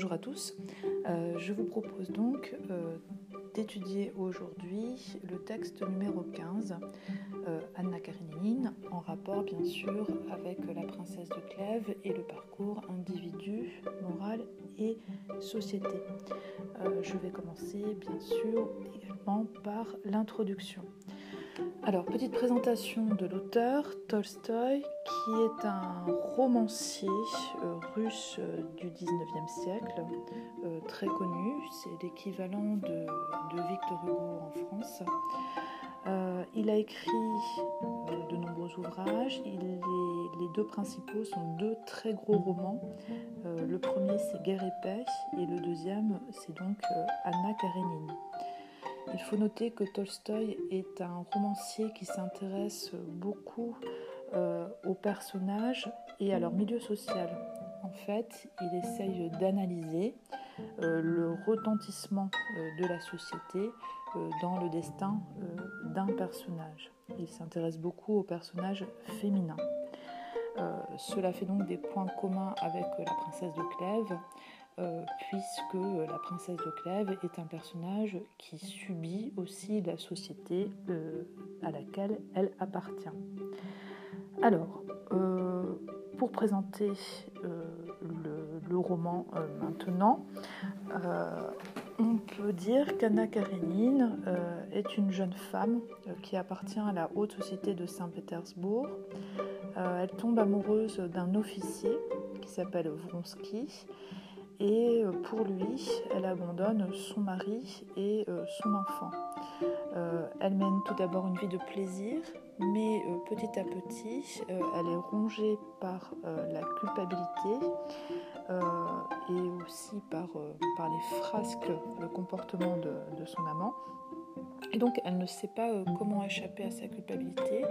bonjour à tous. Euh, je vous propose donc euh, d'étudier aujourd'hui le texte numéro 15, euh, Anna Karenine, en rapport bien sûr avec la princesse de Clèves et le parcours individu, moral et société. je vais commencer bien sûr également par l'introduction. Alors, petite présentation de l'auteur, Tolstoï, qui est un romancier euh, russe euh, du 19e siècle, euh, très connu. C'est l'équivalent de, Victor Hugo en France. il a écrit de nombreux ouvrages. les deux principaux sont deux très gros romans. le premier, c'est Guerre et paix, et le deuxième, c'est donc Anna Karenine. Il faut noter que Tolstoï est un romancier qui s'intéresse beaucoup euh, aux personnages et à leur milieu social. En fait, il essaye d'analyser euh, le retentissement euh, de la société dans le destin d'un personnage. Il s'intéresse beaucoup aux personnages féminins. cela fait donc des points communs avec la princesse de Clèves, euh, puisque la princesse de Clèves est un personnage qui subit aussi la société euh, à laquelle elle appartient. Alors, euh, pour présenter le, roman maintenant, on peut dire qu'Anna Karenine est une jeune femme qui appartient à la haute société de Saint-Pétersbourg. elle tombe amoureuse d'un officier qui s'appelle Vronsky et euh, pour lui, elle abandonne son mari et euh, son enfant. Euh, elle mène tout d'abord une vie de plaisir, mais petit à petit, elle est rongée par la culpabilité et aussi par, par les frasques, le comportement de, son amant. Et donc, elle ne sait pas comment échapper à sa culpabilité.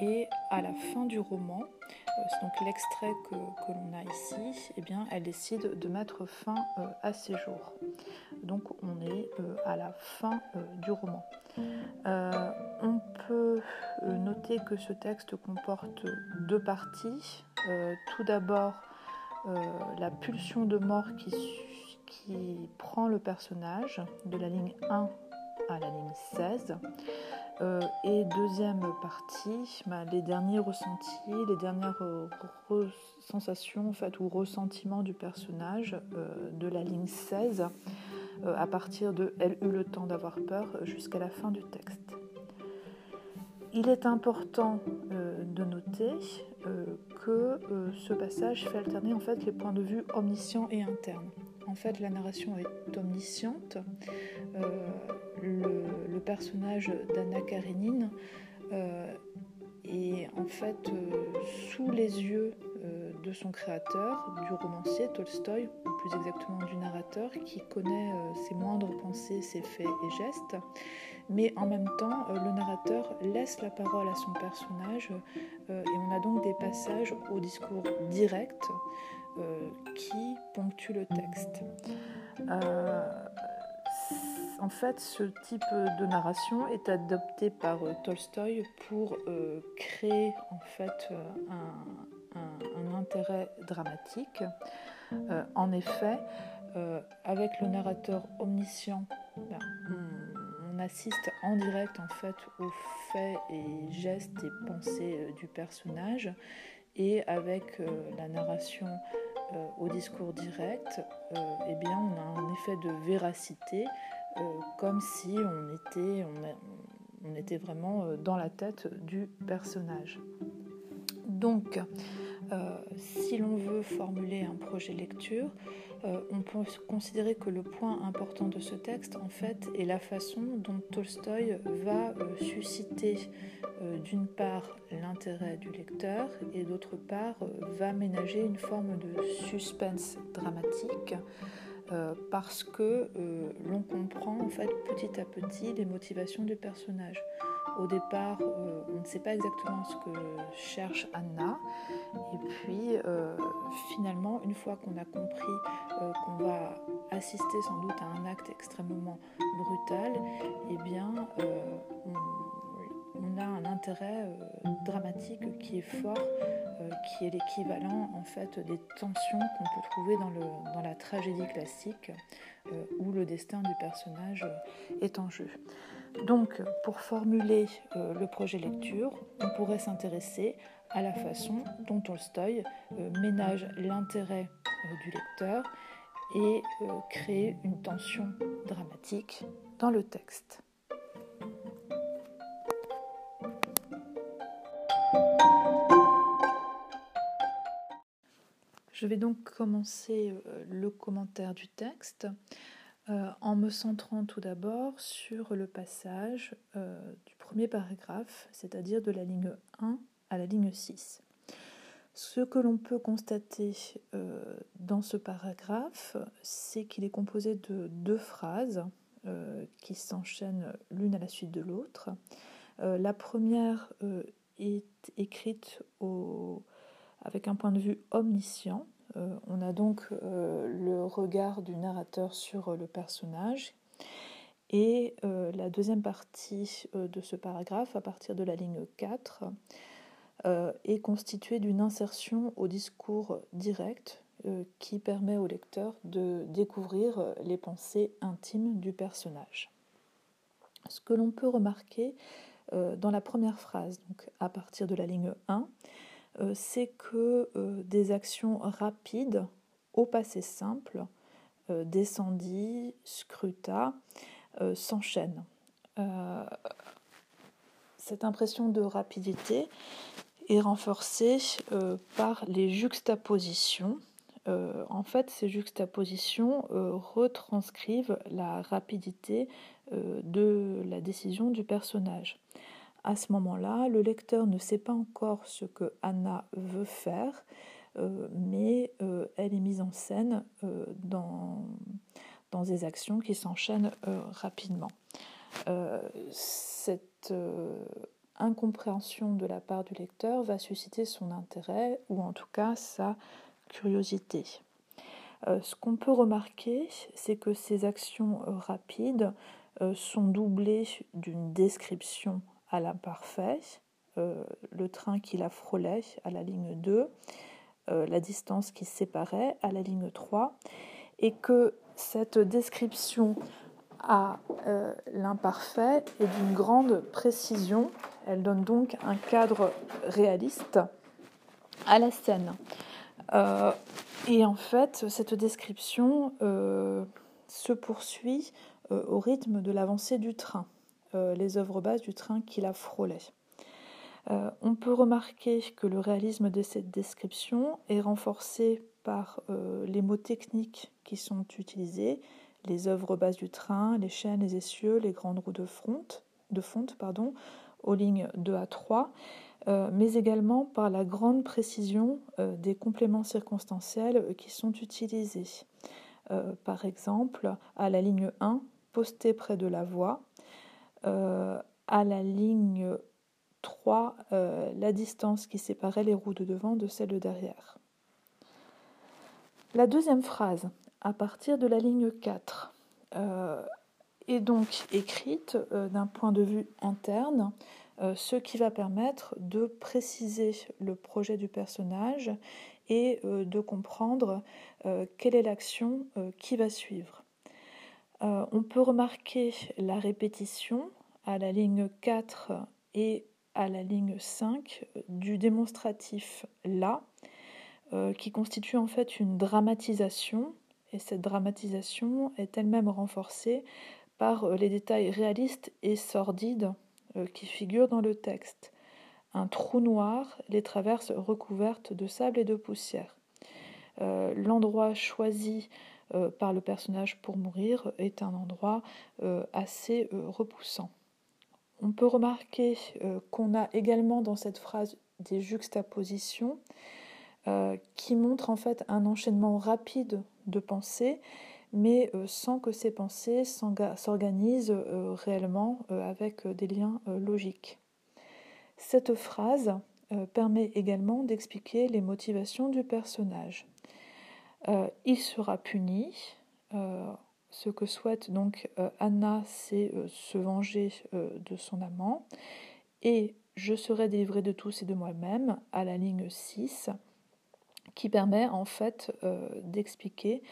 Et à la fin du roman, euh, c'est donc l'extrait que, l'on a ici, eh bien, elle décide de mettre fin euh, à ses jours. Donc on est euh, à la fin du roman. on peut noter que ce texte comporte deux parties. tout d'abord, la pulsion de mort qui, qui prend le personnage de la ligne 1 à la ligne 16. Euh, et deuxième partie, bah, les derniers ressentis, les dernières euh, sensations en fait, ou ressentiments du personnage euh, de la ligne 16 à partir de Elle eut le temps d'avoir peur jusqu'à la fin du texte. Il est important de noter que ce passage fait alterner en fait les points de vue omniscients et internes. En fait, la narration est omnisciente le, personnage d'Anna Karenine euh, est en fait euh, sous les yeux euh, de son créateur, du romancier Tolstoï, ou plus exactement du narrateur, qui connaît ses moindres pensées, ses faits et gestes. Mais en même temps, le narrateur laisse la parole à son personnage et on a donc des passages au discours direct qui ponctuent le texte. En fait, ce type de narration est adopté par euh, Tolstoï pour euh, créer en fait euh, un, intérêt dramatique. en effet, avec le narrateur omniscient, ben, on, assiste en direct en fait aux faits et gestes et pensées du personnage, et avec la narration au discours direct, eh bien, on a un effet de véracité euh, comme si on était, on, était vraiment euh, dans la tête du personnage. Donc, euh, si l'on veut formuler un projet lecture, on peut considérer que le point important de ce texte, en fait, est la façon dont Tolstoï va susciter d'une part l'intérêt du lecteur et d'autre part va ménager une forme de suspense dramatique euh, parce que euh, l'on comprend en fait petit à petit les motivations du personnage. Au départ, euh, on ne sait pas exactement ce que cherche Anna, et puis finalement, une fois qu'on a compris qu'on va assister sans doute à un acte extrêmement brutal, eh bien, on, a un intérêt dramatique qui est fort, qui est l'équivalent en fait des tensions qu'on peut trouver dans la tragédie classique, où le destin du personnage est en jeu. Donc, pour formuler le projet lecture, on pourrait s'intéresser à la façon dont Tolstoï ménage l'intérêt du lecteur et euh, créer une tension dramatique dans le texte. Je vais donc commencer euh, le commentaire du texte euh, en me centrant tout d'abord sur le passage du premier paragraphe, c'est-à-dire de la ligne 1 à la ligne 6. Ce que l'on peut constater euh, dans ce paragraphe, c'est qu'il est composé de deux phrases euh, qui s'enchaînent l'une à la suite de l'autre. Euh, la première est écrite avec un point de vue omniscient. On a donc le regard du narrateur sur le personnage. Et la deuxième partie de ce paragraphe, à partir de la ligne 4, euh, est constitué d'une insertion au discours direct euh, qui permet au lecteur de découvrir euh, les pensées intimes du personnage. Ce que l'on peut remarquer dans la première phrase, donc à partir de la ligne 1, c'est que des actions rapides au passé simple, descendit, scruta, s'enchaînent. cette impression de rapidité est renforcée euh, par les juxtapositions. Euh, en fait, ces juxtapositions euh, retranscrivent la rapidité de la décision du personnage. À ce moment-là, le lecteur ne sait pas encore ce que Anna veut faire, mais elle est mise en scène dans, dans des actions qui s'enchaînent rapidement. cette incompréhension de la part du lecteur va susciter son intérêt ou en tout cas sa curiosité. Euh, ce qu'on peut remarquer, c'est que ces actions euh, rapides euh, sont doublées d'une description à l'imparfait, le train qui la frôlait à la ligne 2, la distance qui séparait à la ligne 3, et que cette description à euh, l'imparfait et d'une grande précision. Elle donne donc un cadre réaliste à la scène. Euh, et en fait, cette description euh, se poursuit au rythme de l'avancée du train, les œuvres basses du train qui la frôlait. on peut remarquer que le réalisme de cette description est renforcé par les mots techniques qui sont utilisés, les œuvres basses du train, les chaînes, les essieux, les grandes roues de, fonte, de fonte pardon, aux lignes 2 à 3, euh, mais également par la grande précision euh, des compléments circonstanciels euh, qui sont utilisés. par exemple, à la ligne 1, posté près de la voie, à la ligne 3, la distance qui séparait les roues de devant de celles de derrière. La deuxième phrase, à partir de la ligne 4 euh, est donc écrite euh, d'un point de vue interne, euh, ce qui va permettre de préciser le projet du personnage et de comprendre quelle est l'action qui va suivre. on peut remarquer la répétition à la ligne 4 et à la ligne 5 du démonstratif là, qui constitue en fait une dramatisation et cette dramatisation est elle-même renforcée par euh, les détails réalistes et sordides euh, qui figurent dans le texte. Un trou noir, les traverses recouvertes de sable et de poussière. Euh, l'endroit choisi par le personnage pour mourir est un endroit assez repoussant. On peut remarquer qu'on a également dans cette phrase des juxtapositions qui montrent en fait un enchaînement rapide de pensées, mais euh, sans que ces pensées s'organisent euh, réellement euh, avec des liens logiques. Cette phrase permet également d'expliquer les motivations du personnage. il sera puni. Ce que souhaite donc Anna, c'est se venger de son amant. et je serai délivré de tous et de moi-même à la ligne 6 qui permet en fait d'expliquer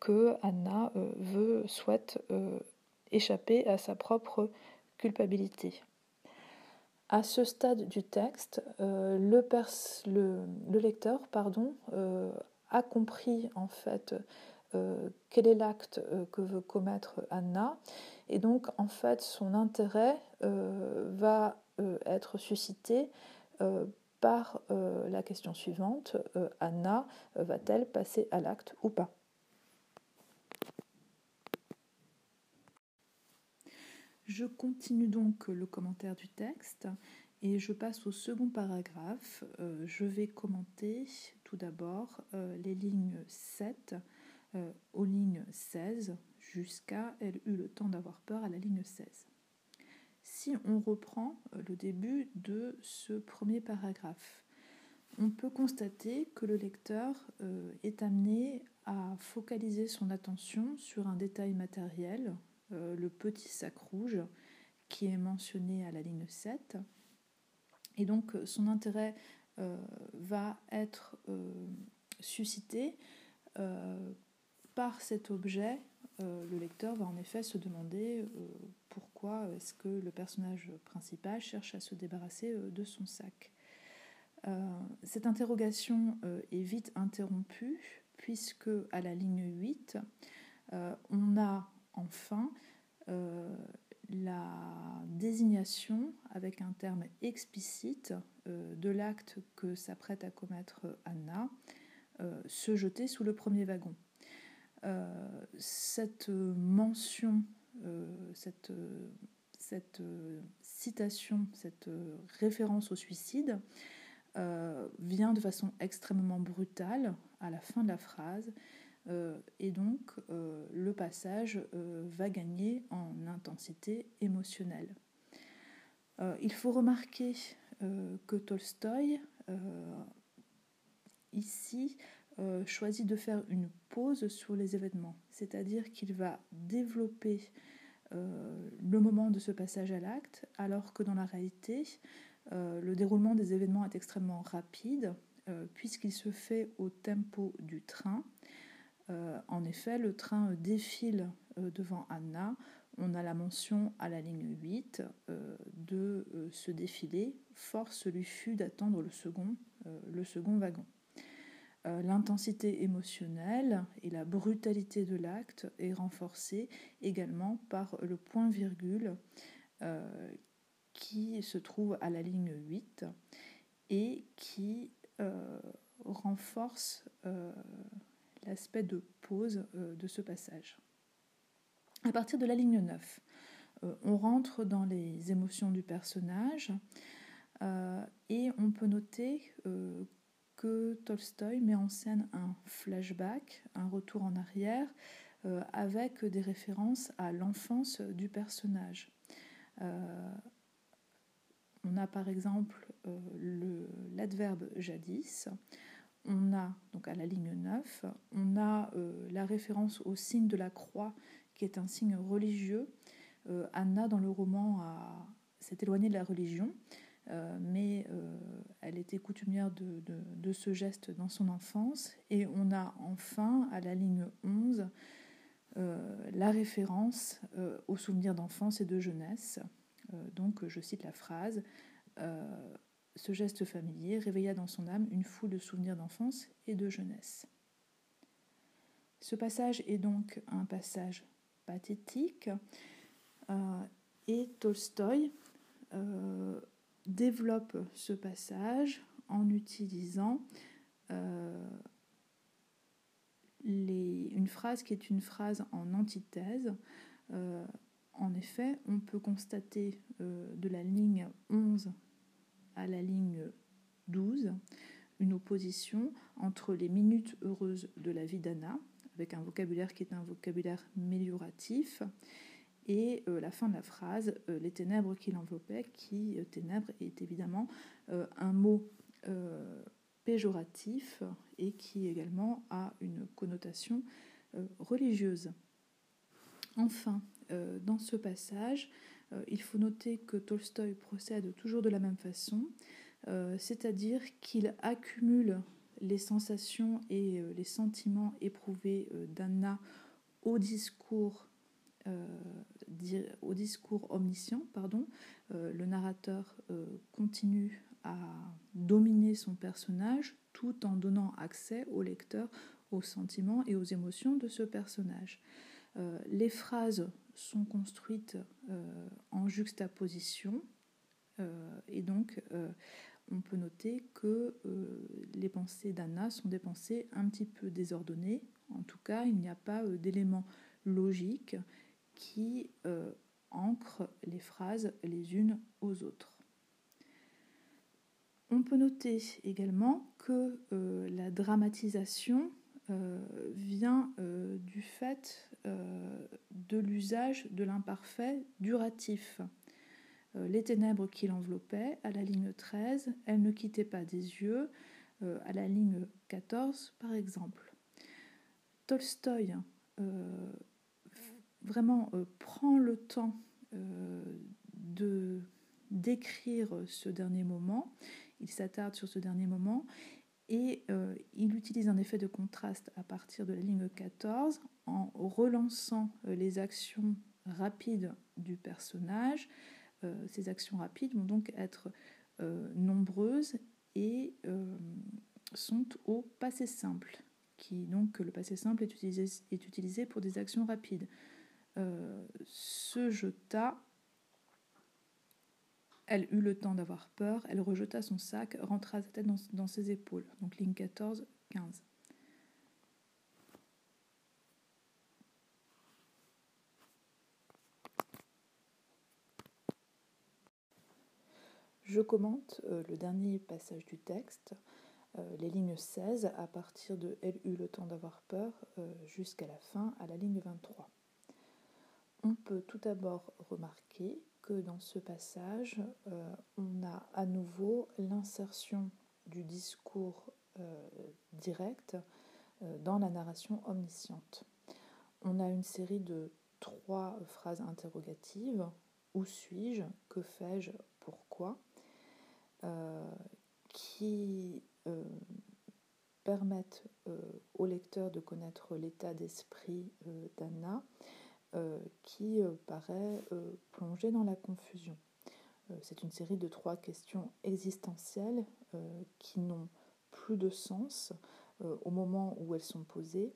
que Anna veut, souhaite échapper à sa propre culpabilité. À ce stade du texte, euh, le, lecteur pardon, euh, a compris en fait euh, quel est l'acte que veut commettre Anna et donc en fait son intérêt va être suscité par la question suivante Anna va-t-elle passer à l'acte ou pas? Je continue donc le commentaire du texte et je passe au second paragraphe. Euh, je vais commenter tout d'abord euh, les lignes 7 euh, aux lignes 16 jusqu'à elle eut le temps d'avoir peur à la ligne 16. Si on reprend le début de ce premier paragraphe, on peut constater que le lecteur est amené à focaliser son attention sur un détail matériel euh, le petit sac rouge qui est mentionné à la ligne 7. Et donc son intérêt euh, va être euh, suscité par cet objet. le lecteur va en effet se demander pourquoi est-ce que le personnage principal cherche à se débarrasser de son sac. cette interrogation est vite interrompue puisque à la ligne 8, on a enfin euh, la désignation avec un terme explicite euh, de l'acte que s'apprête à commettre Anna, euh, se jeter sous le premier wagon. Cette mention, cette, cette citation, cette référence au suicide vient de façon extrêmement brutale à la fin de la phrase euh, et donc, euh, le passage euh, va gagner en intensité émotionnelle. il faut remarquer que Tolstoï, ici, choisit de faire une pause sur les événements, c'est-à-dire qu'il va développer le moment de ce passage à l'acte, alors que dans la réalité, le déroulement des événements est extrêmement rapide, puisqu'il se fait au tempo du train, euh, en effet, le train défile euh, devant Anna. On a la mention à la ligne 8 euh, de ce défilé. Force lui fut d'attendre le second wagon. L'intensité émotionnelle et la brutalité de l'acte est renforcée également par le point-virgule qui se trouve à la ligne 8 et qui renforce l'aspect de pause euh, de ce passage. À partir de la ligne 9, euh, on rentre dans les émotions du personnage euh, et on peut noter que Tolstoï met en scène un flashback, un retour en arrière, avec des références à l'enfance du personnage. on a par exemple l'adverbe jadis, on a, donc à la ligne 9, on a euh, la référence au signe de la croix, qui est un signe religieux. Euh, Anna, dans le roman, s'est éloignée de la religion, euh, mais elle était coutumière de, ce geste dans son enfance. Et on a enfin, à la ligne 11, la référence aux souvenirs d'enfance et de jeunesse. donc, je cite la phrase ce geste familier réveilla dans son âme une foule de souvenirs d'enfance et de jeunesse. Ce passage est donc un passage pathétique euh, et Tolstoï euh, développe ce passage en utilisant euh, une phrase qui est une phrase en antithèse. en effet, on peut constater de la ligne 11 à la ligne 12 une opposition entre les minutes heureuses de la vie d'Anna, avec un vocabulaire qui est un vocabulaire mélioratif, et euh, la fin de la phrase, euh, les ténèbres qui l'enveloppaient, qui, euh, ténèbres, est évidemment un mot péjoratif et qui également a une connotation religieuse. Enfin, dans ce passage, il faut noter que Tolstoï procède toujours de la même façon, c'est-à-dire qu'il accumule les sensations et les sentiments éprouvés d'Anna au discours au discours omniscient, pardon, le narrateur continue à dominer son personnage tout en donnant accès au lecteur aux sentiments et aux émotions de ce personnage. Euh, les phrases sont construites euh, en juxtaposition euh, et donc on peut noter que les pensées d'Anna sont des pensées un petit peu désordonnées. En tout cas, il n'y a pas d'éléments logiques qui ancrent les phrases les unes aux autres. On peut noter également que la dramatisation euh, vient euh, du fait euh, de l'usage de l'imparfait duratif. les ténèbres qui l'enveloppaient, à la ligne 13, elles ne quittaient pas des yeux, à la ligne 14 par exemple. Tolstoï vraiment prend le temps de décrire ce dernier moment, il s'attarde sur ce dernier moment et euh, il utilise un effet de contraste à partir de la ligne 14 en relançant euh, les actions rapides du personnage. Euh, ces actions rapides vont donc être nombreuses et sont au passé simple. Qui, donc le passé simple est utilisé pour des actions rapides. Se jeta elle eut le temps d'avoir peur, elle rejeta son sac, rentra sa tête dans, ses épaules. Donc ligne 14, 15. Je commente euh, le dernier passage du texte, euh, les lignes 16 à partir de Elle eut le temps d'avoir peur euh, jusqu'à la fin à la ligne 23. On peut tout d'abord remarquer dans ce passage, euh, on a à nouveau l'insertion du discours euh, direct euh, dans la narration omnisciente. On a une série de trois phrases interrogatives. Où suis-je? Que fais-je? Pourquoi? Qui permettent au lecteur de connaître l'état d'esprit d'Anna qui euh, paraît euh, plongé dans la confusion. C'est une série de trois questions existentielles qui n'ont plus de sens au moment où elles sont posées,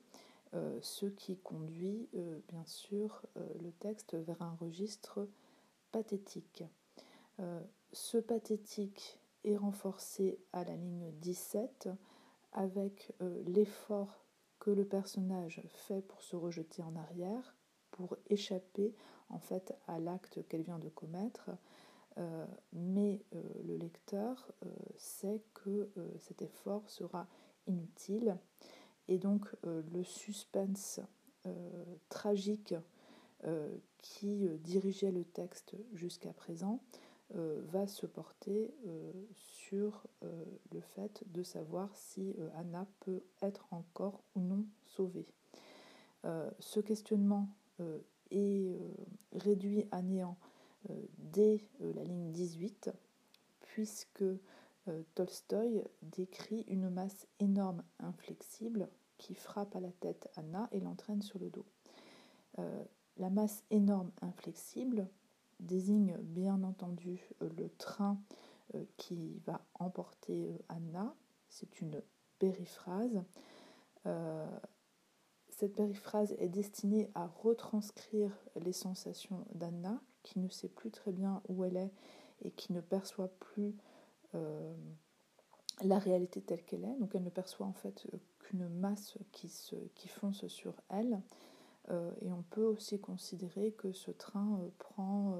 ce qui conduit bien sûr le texte vers un registre pathétique. ce pathétique est renforcé à la ligne 17 avec l'effort que le personnage fait pour se rejeter en arrière, pour échapper en fait à l'acte qu'elle vient de commettre. Euh, mais euh, le lecteur euh, sait que cet effort sera inutile et donc le suspense tragique qui dirigeait le texte jusqu'à présent va se porter sur le fait de savoir si Anna peut être encore ou non sauvée. ce questionnement euh, est euh, réduit à néant euh, dès la ligne 18, puisque Tolstoï décrit une masse énorme, inflexible, qui frappe à la tête Anna et l'entraîne sur le dos. la masse énorme, inflexible désigne bien entendu le train qui va emporter Anna. C'est une périphrase. Cette périphrase est destinée à retranscrire les sensations d'Anna, qui ne sait plus très bien où elle est et qui ne perçoit plus euh, la réalité telle qu'elle est. Donc elle ne perçoit en fait qu'une masse qui, se, qui fonce sur elle. Euh, et on peut aussi considérer que ce train euh, prend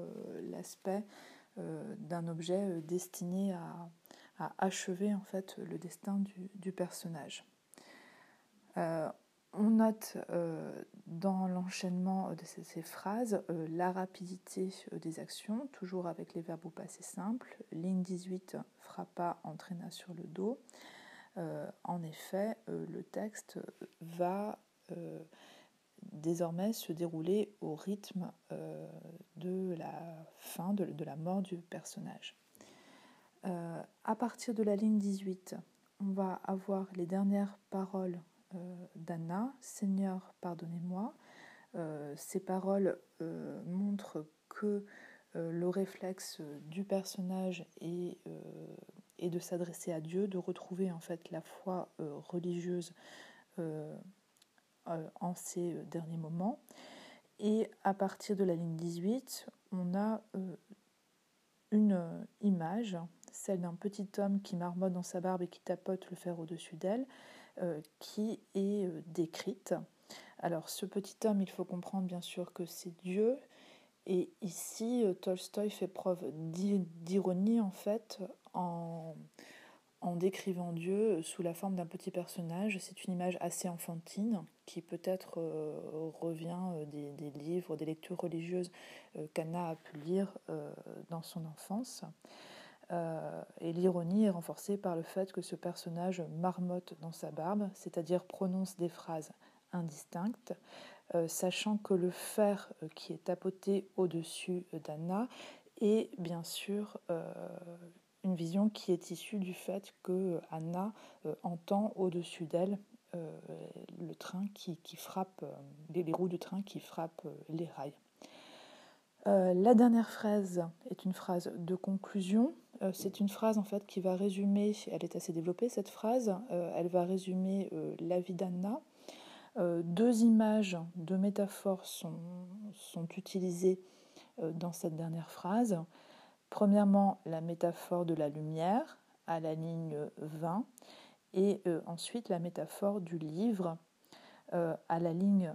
l'aspect d'un objet destiné à, à, achever en fait le destin du, du personnage. On note euh, dans l'enchaînement de ces, phrases euh, la rapidité euh, des actions, toujours avec les verbes au passé simple. Ligne 18, frappa, entraîna sur le dos. en effet, le texte va désormais se dérouler au rythme de la fin, de, la mort du personnage. à partir de la ligne 18, on va avoir les dernières paroles d'Anna, Seigneur, pardonnez-moi. ces paroles montrent que le réflexe du personnage est de s'adresser à Dieu, de retrouver en fait la foi euh, religieuse euh, euh, en ces derniers moments. Et à partir de la ligne 18, on a une image, celle d'un petit homme qui marmotte dans sa barbe et qui tapote le fer au-dessus d'elle, qui est décrite. Alors ce petit homme, il faut comprendre bien sûr que c'est Dieu, et ici, Tolstoï fait preuve d'ironie en fait en, décrivant Dieu sous la forme d'un petit personnage. C'est une image assez enfantine qui peut-être euh, revient euh, des, livres, des lectures religieuses euh, qu'Anna a pu lire dans son enfance. Et l'ironie est renforcée par le fait que ce personnage marmotte dans sa barbe, c'est-à-dire prononce des phrases indistinctes, sachant que le fer qui est tapoté au-dessus d'Anna est bien sûr une vision qui est issue du fait que Anna euh, entend au-dessus d'elle euh, le train qui, frappe, euh, les, roues du train qui frappent les rails. La dernière phrase est une phrase de conclusion. c'est une phrase en fait qui va résumer, elle est assez développée cette phrase, elle va résumer la vie d'Anna. deux images, deux métaphores sont, sont utilisées dans cette dernière phrase. Premièrement, la métaphore de la lumière à la ligne 20 et euh, ensuite la métaphore du livre euh, à la ligne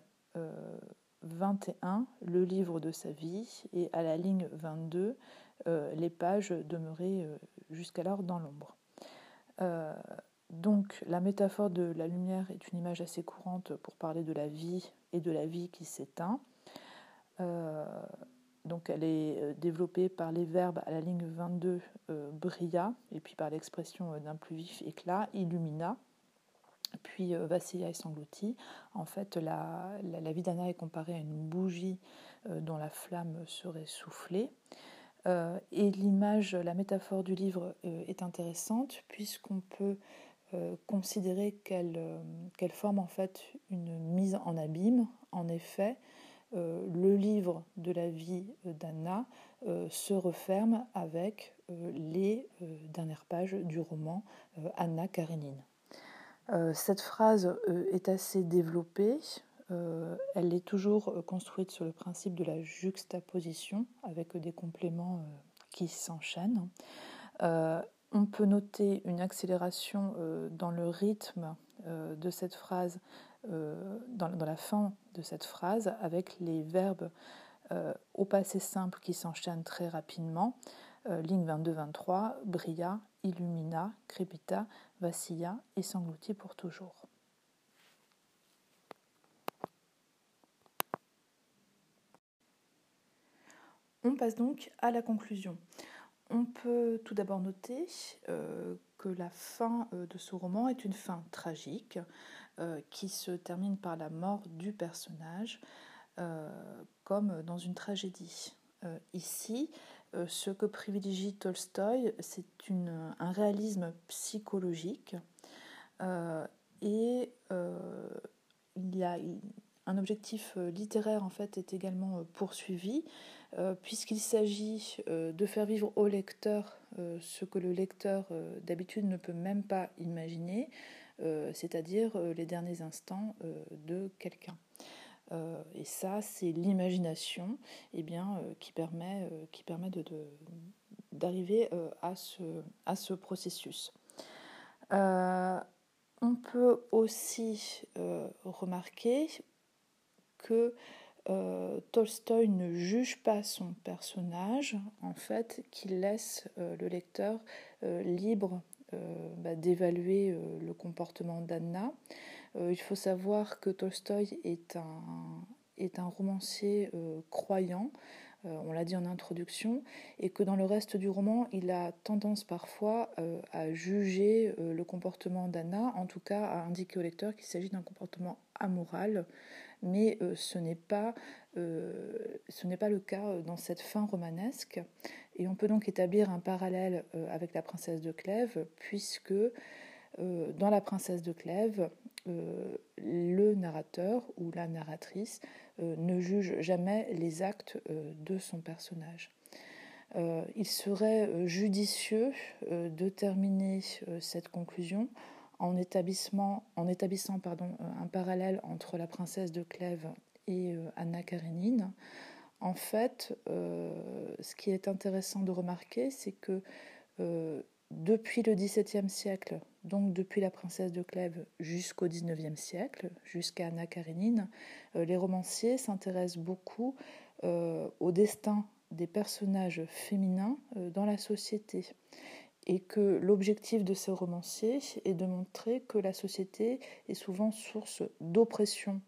21, euh, le livre de sa vie, et à la ligne 22, les pages demeurées jusqu'alors dans l'ombre. donc la métaphore de la lumière est une image assez courante pour parler de la vie et de la vie qui s'éteint. Donc elle est euh, développée par les verbes à la ligne 22 euh, brilla et puis par l'expression euh, d'un plus vif éclat illumina puis vacilla et s'engloutit. En fait, la, la, vie d'Anna est comparée à une bougie dont la flamme serait soufflée. et l'image, la métaphore du livre est intéressante puisqu'on peut considérer qu'elle forme en fait une mise en abîme. En effet, euh, le livre de la vie d'Anna euh, se referme avec euh, les dernières pages du roman Anna Karenine. Cette phrase est assez développée. elle est toujours construite sur le principe de la juxtaposition avec des compléments qui s'enchaînent. on peut noter une accélération dans le rythme de cette phrase euh, dans, la fin de cette phrase avec les verbes euh, au passé simple qui s'enchaînent très rapidement. Euh, ligne 22-23, brilla, illumina, crépita, vacilla et s'engloutit pour toujours. On passe donc à la conclusion. On peut tout d'abord noter que la fin de ce roman est une fin tragique. Euh, qui se termine par la mort du personnage, euh, comme dans une tragédie. Euh, ici, ce que privilégie Tolstoï, c'est un réalisme psychologique et il y a un objectif littéraire en fait est également poursuivi puisqu'il s'agit de faire vivre au lecteur ce que le lecteur d'habitude ne peut même pas imaginer, euh, c'est-à-dire euh, les derniers instants euh, de quelqu'un. Et ça, c'est l'imagination eh bien, qui permet, qui permet d'arriver à, ce, à ce processus. on peut aussi remarquer que Tolstoï ne juge pas son personnage, en fait, qu'il laisse le lecteur libre euh, bah, d'évaluer euh, le comportement d'Anna. Euh, il faut savoir que Tolstoï est un, est un romancier croyant. on l'a dit en introduction, et que dans le reste du roman, il a tendance parfois à juger le comportement d'Anna, en tout cas à indiquer au lecteur qu'il s'agit d'un comportement amoral, mais ce n'est pas, ce n'est pas le cas dans cette fin romanesque. Et on peut donc établir un parallèle avec la princesse de Clèves, puisque dans la princesse de Clèves, le narrateur ou la narratrice ne juge jamais les actes de son personnage. il serait judicieux de terminer cette conclusion en, en établissant pardon, un parallèle entre la princesse de Clèves et Anna Karénine. En fait, ce qui est intéressant de remarquer, c'est que depuis le XVIIe siècle, donc depuis la princesse de Clèves jusqu'au XIXe siècle, jusqu'à Anna Karénine, euh, les romanciers s'intéressent beaucoup euh, au destin des personnages féminins euh, dans la société. Et que l'objectif de ces romanciers est de montrer que la société est souvent source d'oppression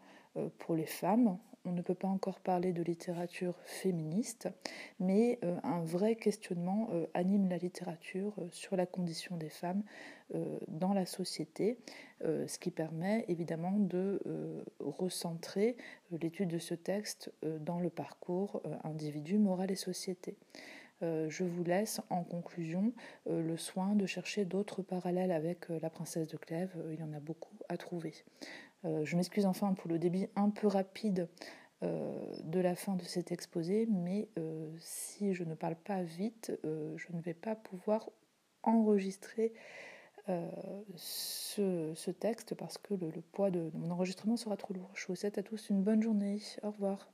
pour les femmes, on ne peut pas encore parler de littérature féministe, mais euh, un vrai questionnement euh, anime la littérature euh, sur la condition des femmes dans la société, ce qui permet évidemment de recentrer l'étude de ce texte dans le parcours individu, moral et société. je vous laisse en conclusion le soin de chercher d'autres parallèles avec la princesse de Clèves. il y en a beaucoup à trouver. Je m'excuse enfin pour le débit un peu rapide euh, de la fin de cet exposé, mais euh, si je ne parle pas vite, euh, je ne vais pas pouvoir enregistrer ce, texte parce que le, poids de mon enregistrement sera trop lourd. Je vous souhaite à tous une bonne journée. Au revoir.